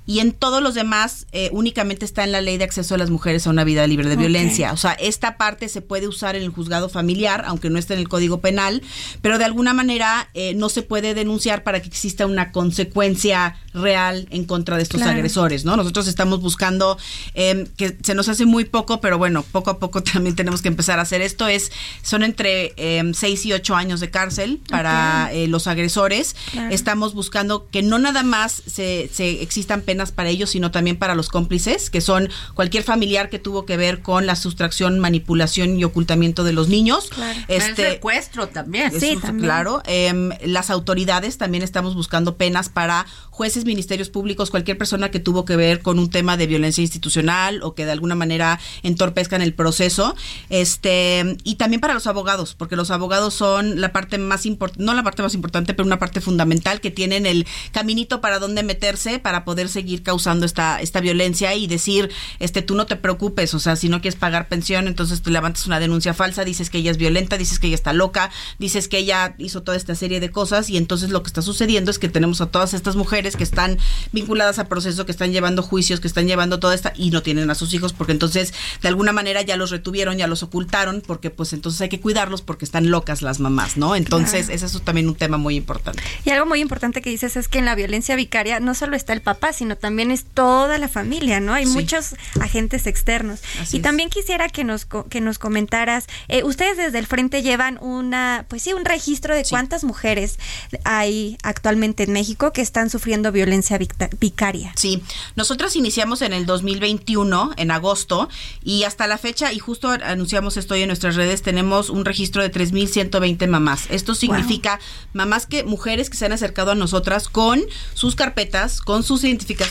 Y en todos los demás eh, únicamente está en la ley de acceso de las mujeres a una vida libre de violencia. O sea, esta parte se puede usar en el juzgado familiar, aunque no esté en el Código Penal, pero de alguna manera eh, no se puede denunciar para que exista una consecuencia real en contra de estos Claro. agresores, ¿no? Nosotros estamos buscando eh, que se nos hace muy poco, pero bueno, poco a poco *laughs* también tenemos que empezar a hacer esto. Es son entre eh, seis y ocho años de cárcel para eh, los agresores. Claro. Estamos buscando que no nada más se, se existan penas para ellos, sino también para los cómplices, que son cualquier familiar que tuvo que ver con la sustracción, manipulación y ocultamiento de los niños. el secuestro también. Eso está Claro. Em, las autoridades también estamos buscando penas para jueces, ministerios públicos, cualquier persona que tuvo que ver con un tema de violencia institucional o que de alguna manera entorpezcan el proceso. Este, y también para los abogados, porque los abogados son la parte más importante, no la parte más importante, pero una parte fundamental que tienen el caminito para dónde meterse para poder seguir causando esta, esta violencia y decir, este, tú no te preocupes, o sea, si no quieres pagar pensión, entonces tú levantas una denuncia falsa, dices que ella es violenta, dices que ella está loca, dices que ella hizo toda esta serie de cosas y entonces lo que está sucediendo es que tenemos a todas estas mujeres que están vinculadas a proceso, que están llevando juicios, que están llevando toda esta y no tienen a sus hijos porque entonces de alguna manera ya los retuvieron, ya los ocultaron porque pues entonces hay que cuidarlos porque están locas las mamás, ¿no? Entonces Claro. ese es también un tema muy importante. Y algo muy importante que dices es que en la violencia vicaria no solo está el papá, sino también es toda la familia, ¿no? Hay Sí. muchos agentes externos. Así y es. también quisiera que nos que nos comentaras, eh, ustedes desde el frente llevan una, pues sí, un registro de cuántas mujeres hay actualmente en México que están sufriendo violencia vicaria. Sí, nosotras iniciamos en el 2021, en agosto, y hasta la fecha, y justo anunciamos esto hoy en nuestras redes, tenemos un registro de 3.120 mamás. Esto significa mamás que, mujeres que se han acercado a nosotras con sus carpetas, con sus identificaciones,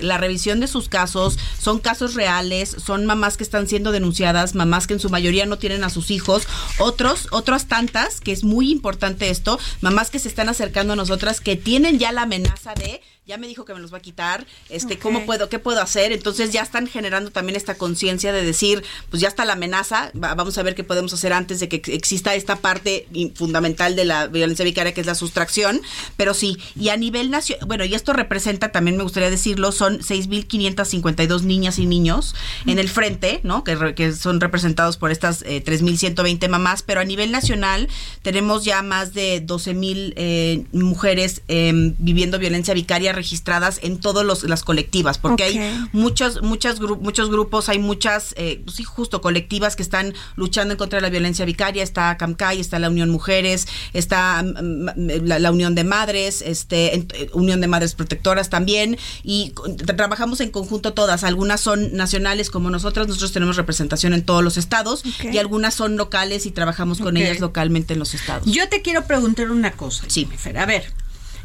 la revisión de sus casos, son casos reales, son mamás que están siendo denunciadas, mamás que en su mayoría no tienen a sus hijos, otros, otras tantas, que es muy importante esto, mamás que se están acercando a nosotras que tienen ya la amenaza de ya me dijo que me los va a quitar, este. ¿cómo puedo, qué puedo hacer? Entonces ya están generando también esta conciencia de decir, pues ya está la amenaza, va- vamos a ver qué podemos hacer antes de que ex- exista esta parte fundamental de la violencia vicaria que es la sustracción, pero sí, y a nivel nacional, bueno, y esto representa, también me gustaría decirlo, son 6.552 niñas y niños en el frente, ¿no? Que, re- que son representados por estas eh, 3.120 mamás, pero a nivel nacional tenemos ya más de 12.000 eh, mujeres em, viviendo violencia vicaria registradas en todas las colectivas, porque hay muchos, muchas muchos grupos, hay muchas, eh, pues sí, justo colectivas que están luchando en contra de la violencia vicaria, está CAMCAI, está la Unión Mujeres, está mm, mm, la, Unión de Madres, este, eh, Unión de Madres Protectoras también, y trabajamos en conjunto todas, algunas son nacionales como nosotras, nosotros tenemos representación en todos los estados, y algunas son locales y trabajamos con ellas localmente en los estados. Yo te quiero preguntar una cosa. Sí. A ver,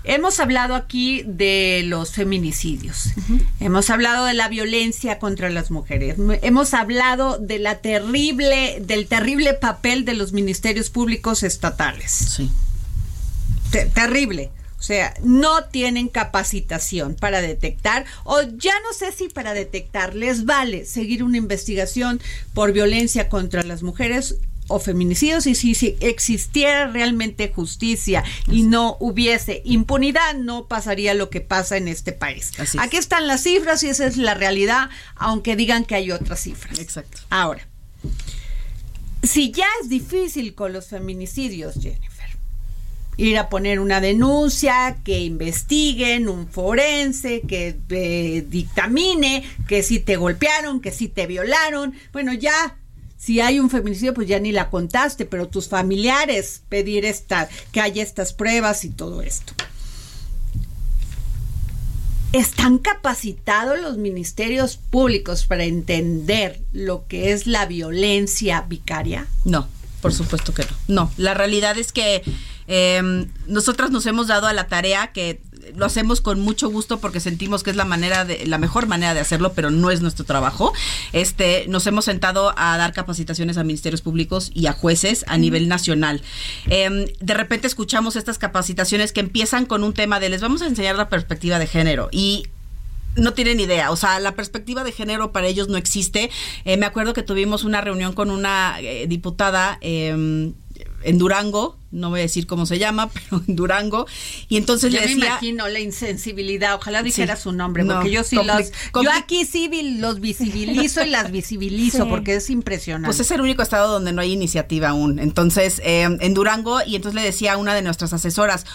Hemos hablado aquí de los feminicidios, hemos hablado de la violencia contra las mujeres, hemos hablado de la terrible, del terrible papel de los ministerios públicos estatales. Sí. terrible. O sea, no tienen capacitación para detectar, o ya no sé si para detectar, les vale seguir una investigación por violencia contra las mujeres o feminicidios y si, existiera realmente justicia y no hubiese impunidad, no pasaría lo que pasa en este país. Aquí están las cifras y esa es la realidad, aunque digan que hay otras cifras. Exacto. Ahora, si ya es difícil con los feminicidios, Jennifer, ir a poner una denuncia, que investiguen, un forense, que eh, dictamine, que si te golpearon, que si te violaron, bueno, ya si hay un feminicidio, pues ya ni la contaste, pero tus familiares pedir esta, que haya estas pruebas y todo esto. ¿Están capacitados los ministerios públicos para entender lo que es la violencia vicaria? No, por supuesto que no. No, la realidad es que eh, nosotras nos hemos dado a la tarea que lo hacemos con mucho gusto porque sentimos que es la manera de la mejor manera de hacerlo, pero no es nuestro trabajo. Este, nos hemos sentado a dar capacitaciones a ministerios públicos y a jueces a nivel nacional. Em, de repente escuchamos estas capacitaciones que empiezan con un tema de les vamos a enseñar la perspectiva de género y no tienen idea, o sea, la perspectiva de género para ellos no existe. Eh, me acuerdo que tuvimos una reunión con una eh, diputada eh, en Durango, no voy a decir cómo se llama, *laughs* pero en Durango, y entonces yo le decía... me imagino la insensibilidad, ojalá dijera su nombre, porque yo sí los... Yo aquí sí los visibilizo y las *laughs* visibilizo, porque es impresionante. Pues es el único estado donde no hay iniciativa aún. Entonces, eh, en Durango, y entonces le decía a una de nuestras asesoras,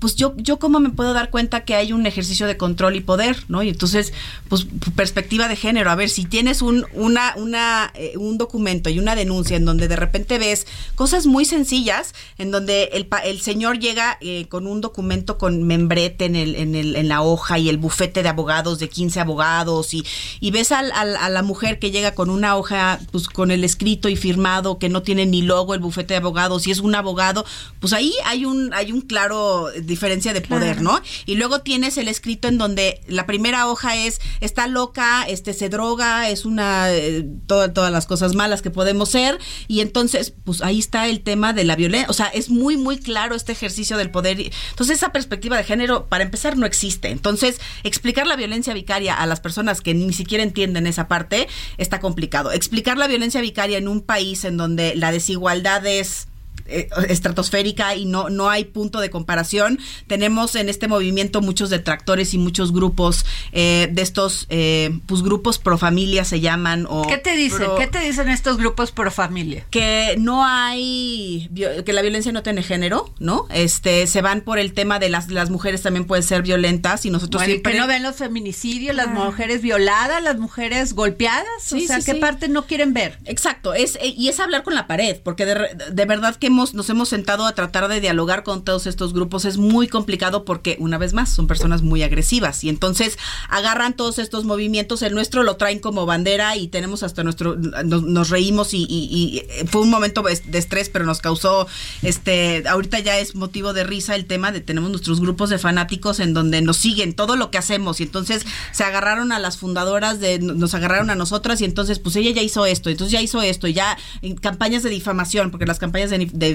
pues yo, yo cómo me puedo dar cuenta que hay un ejercicio de control y poder, ¿no? Y entonces, pues perspectiva de género, a ver, si tienes un, una, una, eh, un documento y una denuncia en donde de repente ves cosas muy sencillas, en donde el, el señor llega eh, con un documento con membrete en, el, en, el, en la hoja y el bufete de abogados de 15 abogados y, y ves al, a la mujer que llega con una hoja, pues con el escrito y firmado que no tiene ni logo el bufete de abogados y es un abogado, pues ahí hay un, hay un claro diferencia de poder, ¿no? Y luego tienes el escrito en donde la primera hoja es está loca, este se droga, es una eh, todas las cosas malas que podemos ser y entonces pues ahí está el tema de la violencia, o sea, es muy muy claro este ejercicio del poder. Entonces esa perspectiva de género para empezar no existe. Entonces, explicar la violencia vicaria a las personas que ni siquiera entienden esa parte está complicado. Explicar la violencia vicaria en un país en donde la desigualdad es eh, estratosférica y no, no hay punto de comparación. Tenemos en este movimiento muchos detractores y muchos grupos eh, de estos, eh, pues grupos pro familia se llaman. O ¿Qué te dicen? ¿Qué te dicen estos grupos pro familia? Que no hay, que la violencia no tiene género, ¿no? Este, se van por el tema de las, las mujeres también pueden ser violentas y nosotros siempre... no ven los feminicidios, las mujeres violadas, las mujeres golpeadas? o sea, ¿qué parte no quieren ver? Exacto, es, y es hablar con la pared, porque de, de verdad que hemos nos hemos sentado a tratar de dialogar con todos estos grupos. Es muy complicado porque, una vez más, son personas muy agresivas y entonces agarran todos estos movimientos. El nuestro lo traen como bandera y tenemos hasta nuestro, nos, reímos y, fue un momento de estrés, pero nos causó, este, ahorita ya es motivo de risa el tema de tenemos nuestros grupos de fanáticos en donde nos siguen todo lo que hacemos y entonces se agarraron a las fundadoras de, nos agarraron a nosotras y entonces pues ella ya hizo esto, entonces ya hizo esto, ya en campañas de difamación, porque las campañas de, de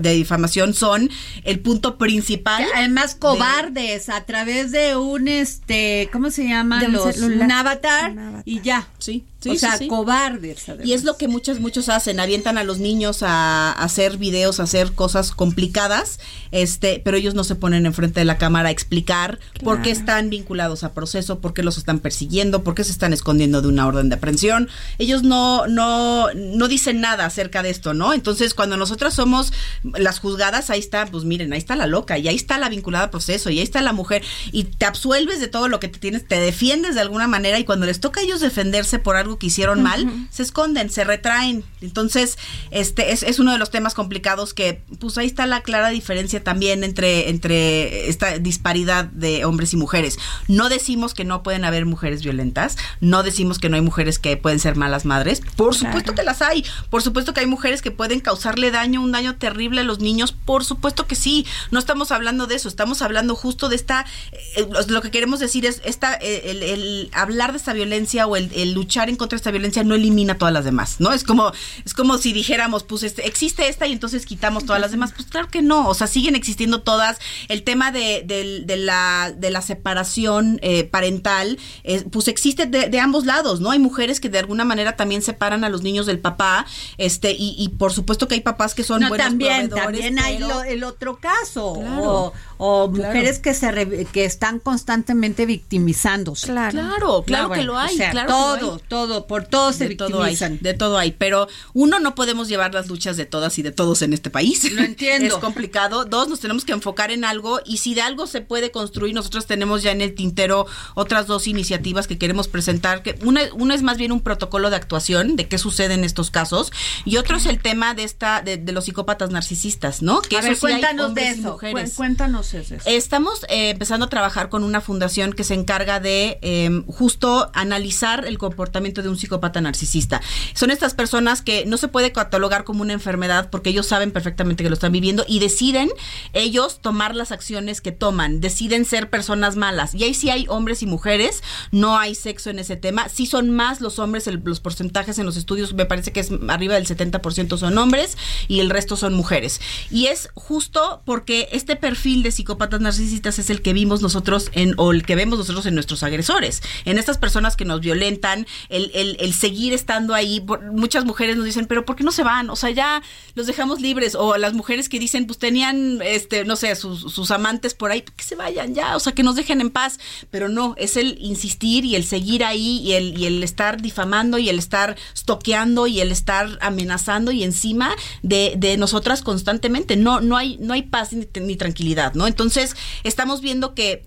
de, difamación son el punto principal. Además, cobardes a través de un, este, ¿cómo se llama? un, avatar, y ya. Sí o sea, cobardes. Y es lo que muchos, muchos hacen, avientan a los niños a, hacer videos, a hacer cosas complicadas, este, pero ellos no se ponen enfrente de la cámara a explicar por qué están vinculados a proceso, por qué los están persiguiendo, por qué se están escondiendo de una orden de aprehensión. Ellos no, no, no dicen nada acerca de esto, ¿no? Entonces, cuando nosotras somos las juzgadas, ahí está, pues miren, ahí está la loca, y ahí está la vinculada a proceso, y ahí está la mujer, y te absuelves de todo lo que te tienes, te defiendes de alguna manera, y cuando les toca a ellos defenderse por algo que hicieron mal, se esconden, se retraen. Entonces, este es, es, uno de los temas complicados que, pues ahí está la clara diferencia también entre, entre esta disparidad de hombres y mujeres. No decimos que no pueden haber mujeres violentas, no decimos que no hay mujeres que pueden ser malas madres, por supuesto que las hay, por supuesto que hay mujeres que pueden causarle daño, un daño terrible a los niños, por supuesto que sí, no estamos hablando de eso, estamos hablando justo de esta, eh, lo que queremos decir es esta, el, el, hablar de esta violencia o el, el luchar en contra de esta violencia no elimina todas las demás, ¿no? Es como, es como si dijéramos, pues este, existe esta y entonces quitamos todas las demás. Pues claro que no, o sea, siguen existiendo todas. El tema de, de, la, de la separación eh, parental, pues existe de, ambos lados, ¿no? Hay mujeres que de alguna manera también separan a los niños del papá, este, y, por supuesto que hay papás que son buenos también, También hay el otro caso, o, mujeres que se que están constantemente victimizándose. Claro, claro, que lo hay, claro todo, todo por todo se de todo hay, de todo hay, pero uno no podemos llevar las luchas de todas y de todos en este país. Lo entiendo. *laughs* es complicado. Dos, nos tenemos que enfocar en algo y si de algo se puede construir, nosotros tenemos ya en el tintero otras dos iniciativas que queremos presentar, que una, una es más bien un protocolo de actuación de qué sucede en estos casos y otro es el tema de esta de, los psicópatas narcisistas, ¿no? Que cuéntanos de eso. Cuéntanos Estamos eh, empezando a trabajar con una fundación que se encarga de em, justo analizar el comportamiento de un psicópata narcisista. Son estas personas que no se puede catalogar como una enfermedad porque ellos saben perfectamente que lo están viviendo y deciden ellos tomar las acciones que toman, deciden ser personas malas. Y ahí sí hay hombres y mujeres, no hay sexo en ese tema. Sí son más los hombres, los porcentajes en los estudios me parece que es arriba del 70% son hombres y el resto son mujeres. Y es justo porque este perfil de psicópatas narcisistas es el que vimos nosotros en, o el que vemos nosotros en nuestros agresores, en estas personas que nos violentan, el, el, seguir estando ahí. Muchas mujeres nos dicen, pero ¿por qué no se van? O sea, ya los dejamos libres. O las mujeres que dicen, pues tenían, este, no sé, sus, sus amantes por ahí, que se vayan ya, o sea, que nos dejen en paz. Pero no, es el insistir y el seguir ahí y el, y el estar difamando y el estar toqueando y el estar amenazando y encima de, de nosotras constantemente. No, no hay, no hay paz ni tranquilidad, ¿no? Entonces, estamos viendo que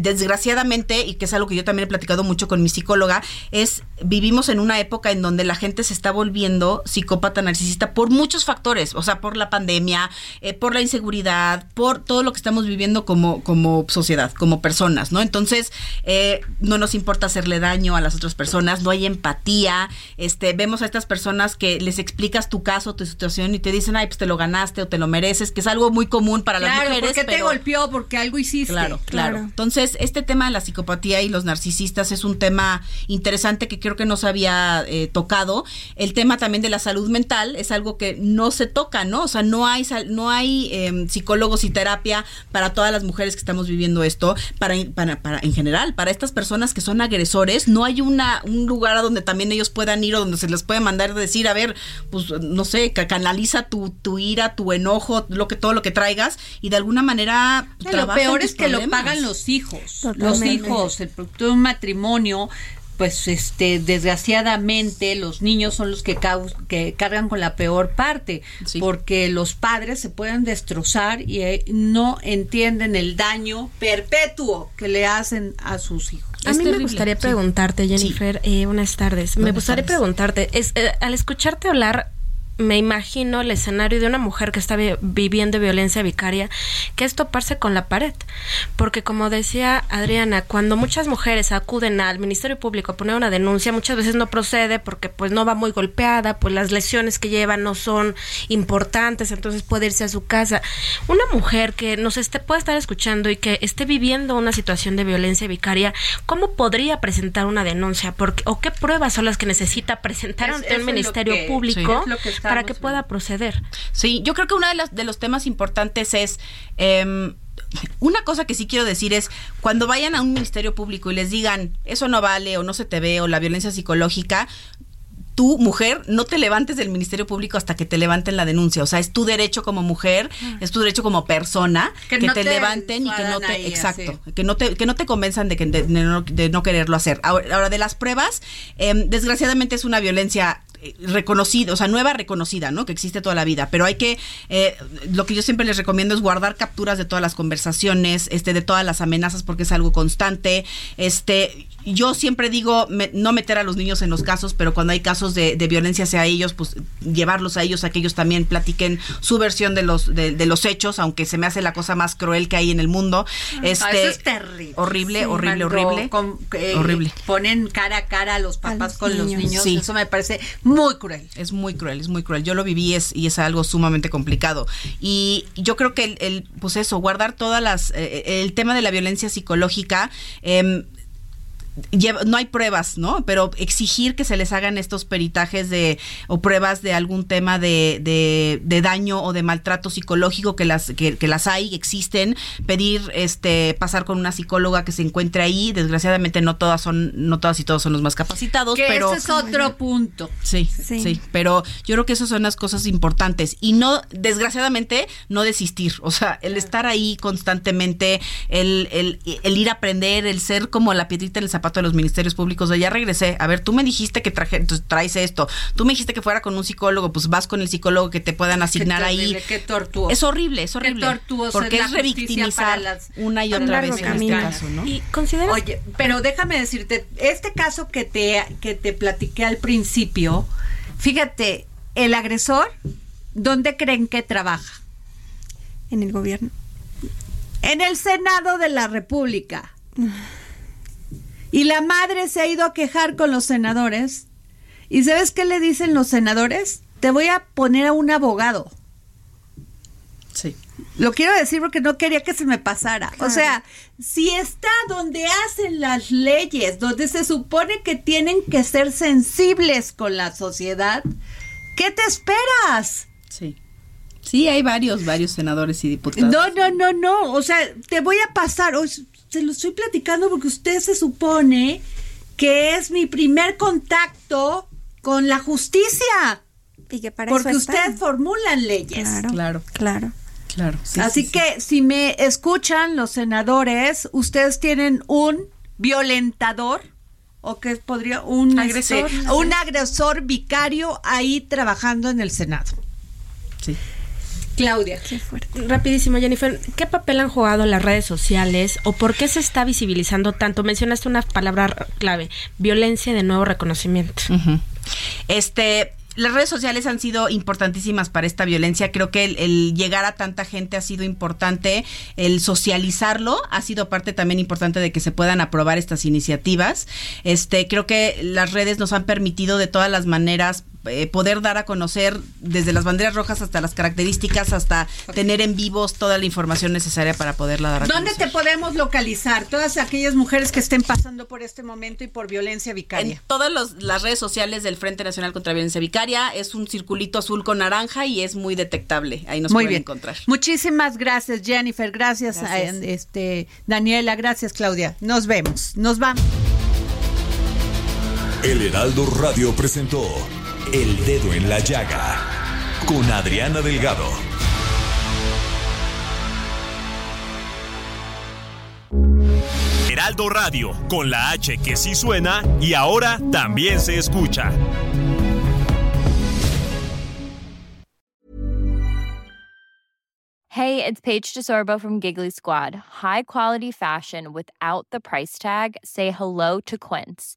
desgraciadamente, y que es algo que yo también he platicado mucho con mi psicóloga, es vivimos en una época en donde la gente se está volviendo psicópata narcisista por muchos factores, o sea, por la pandemia, eh, por la inseguridad, por todo lo que estamos viviendo como, como sociedad, como personas, ¿no? Entonces, eh, no nos importa hacerle daño a las otras personas, no hay empatía, este, vemos a estas personas que les explicas tu caso, tu situación y te dicen, ay, pues te lo ganaste o te lo mereces, que es algo muy común para las mujeres. porque te golpeó, porque algo hiciste. Claro, claro. Entonces, este tema de la psicopatía y los narcisistas es un tema interesante que creo que no se había eh, tocado. El tema también de la salud mental es algo que no se toca, ¿no? O sea, no hay, no hay em, psicólogos y terapia para todas las mujeres que estamos viviendo esto, para, para, para, en general, para estas personas que son agresores, no hay una, un lugar a donde también ellos puedan ir o donde se les puede mandar decir, a ver, pues no sé, canaliza tu, tu ira, tu enojo, lo que, todo lo que traigas y de alguna manera... lo peor es que lo pagan los hijos, los hijos, el producto de un matrimonio pues este desgraciadamente los niños son los que, que cargan con la peor parte porque los padres se pueden destrozar y eh, no entienden el daño perpetuo que le hacen a sus hijos. A mí me gustaría preguntarte, Jennifer, eh, buenas tardes. me gustaría preguntarte, es, eh, al escucharte hablar me imagino el escenario de una mujer que está viviendo violencia vicaria, que es toparse con la pared. Porque como decía Adriana, cuando muchas mujeres acuden al Ministerio Público a poner una denuncia, muchas veces no procede porque pues no va muy golpeada, pues las lesiones que lleva no son importantes, entonces puede irse a su casa. Una mujer que nos esté, puede estar escuchando y que esté viviendo una situación de violencia vicaria, ¿cómo podría presentar una denuncia? Porque, ¿O qué pruebas son las que necesita presentar ante el Ministerio Público? Para que pueda proceder. Sí, yo creo que uno de los, de los temas importantes es... Eh, Una cosa que sí quiero decir es, cuando vayan a un ministerio público y les digan, eso no vale o no se te ve o la violencia psicológica, tú, mujer, no te levantes del Ministerio Público hasta que te levanten la denuncia. O sea, es tu derecho como mujer, es tu derecho como persona que, te, levanten y que no te, exacto, que no te, que no te convenzan de, que, de, no, quererlo hacer. Ahora, de las pruebas, em, desgraciadamente es una violencia reconocida, o sea, nueva reconocida, ¿no? Que existe toda la vida, pero hay que, eh, lo que yo siempre les recomiendo es guardar capturas de todas las conversaciones, este, de todas las amenazas, porque es algo constante, este, yo siempre digo no meter a los niños en los casos, pero cuando hay casos de, violencia hacia ellos, pues llevarlos a ellos a que ellos también platiquen su versión de los de, los hechos, aunque se me hace la cosa más cruel que hay en el mundo. Ah, este, eso es terrible. Horrible, horrible, horrible. Eh, horrible. Ponen cara a cara a los papás con los niños. Eso me parece muy cruel. Es muy cruel, es muy cruel. Yo lo viví es, y es algo sumamente complicado. Y yo creo que el, pues eso, guardar todas las, eh, el tema de la violencia psicológica, eh, no hay pruebas, ¿no? Pero exigir que se les hagan estos peritajes de o pruebas de algún tema de, de, daño o de maltrato psicológico que las que, las hay, existen, pedir este pasar con una psicóloga que se encuentre ahí, desgraciadamente no todas son no todas y todos son los más capacitados, pero ese es otro punto. Sí, sí, pero yo creo que esas son las cosas importantes. Y no desgraciadamente no desistir, o sea, el estar ahí constantemente, el, el, el ir a aprender, el ser como la piedrita en el zapato de los ministerios públicos, de ya regresé, a ver, tú me dijiste que traje, traes esto, tú me dijiste que fuera con un psicólogo, pues vas con el psicólogo que te puedan asignar ahí. Qué tortuoso. Es horrible, es horrible. porque es, revictimizar una y otra vez en este caso, ¿no? Y Oye, pero déjame decirte, este caso que te, que te platiqué al principio, fíjate, el agresor, ¿dónde creen que trabaja? En el gobierno. En el Senado de la República. *laughs* Y la madre se ha ido a quejar con los senadores. ¿Y sabes qué le dicen los senadores? Te voy a poner a un abogado. Sí. Lo quiero decir porque no quería que se me pasara. O sea, si está donde hacen las leyes, donde se supone que tienen que ser sensibles con la sociedad, ¿qué te esperas? Sí. Sí, hay varios, varios senadores y diputados. No, no, no, no. O sea, te voy a pasar se lo estoy platicando porque usted se supone que es mi primer contacto con la justicia. Y que para porque usted formula leyes. Claro, claro. Claro. Así que si me escuchan los senadores, ustedes tienen un violentador o que podría un este, agresor, un agresor vicario ahí trabajando en el Senado. Sí. Claudia. Qué. Rapidísimo, Jennifer. ¿Qué papel han jugado las redes sociales o por qué se está visibilizando tanto? Mencionaste una palabra clave, violencia de nuevo reconocimiento. Este, las redes sociales han sido importantísimas para esta violencia. Creo que el, llegar a tanta gente ha sido importante. El socializarlo ha sido parte también importante de que se puedan aprobar estas iniciativas. Este, creo que las redes nos han permitido de todas las maneras eh, poder dar a conocer desde las banderas rojas hasta las características, hasta tener en vivos toda la información necesaria para poderla dar a ¿Dónde te podemos localizar? Todas aquellas mujeres que estén pasando por este momento y por violencia vicaria. En todas las redes sociales del Frente Nacional contra Violencia Vicaria es un circulito azul con naranja y es muy detectable. Ahí nos pueden encontrar. Muchísimas gracias, Jennifer. Gracias, A, este Daniela. Gracias, Claudia. Nos vemos. Nos vamos. El Heraldo Radio presentó el Dedo en la Llaga con Adriana Delgado. Heraldo Radio, con la H que sí suena y ahora también se escucha. Hey, it's Paige DeSorbo from Giggly Squad. High quality fashion without the price tag. Say hello to Quince.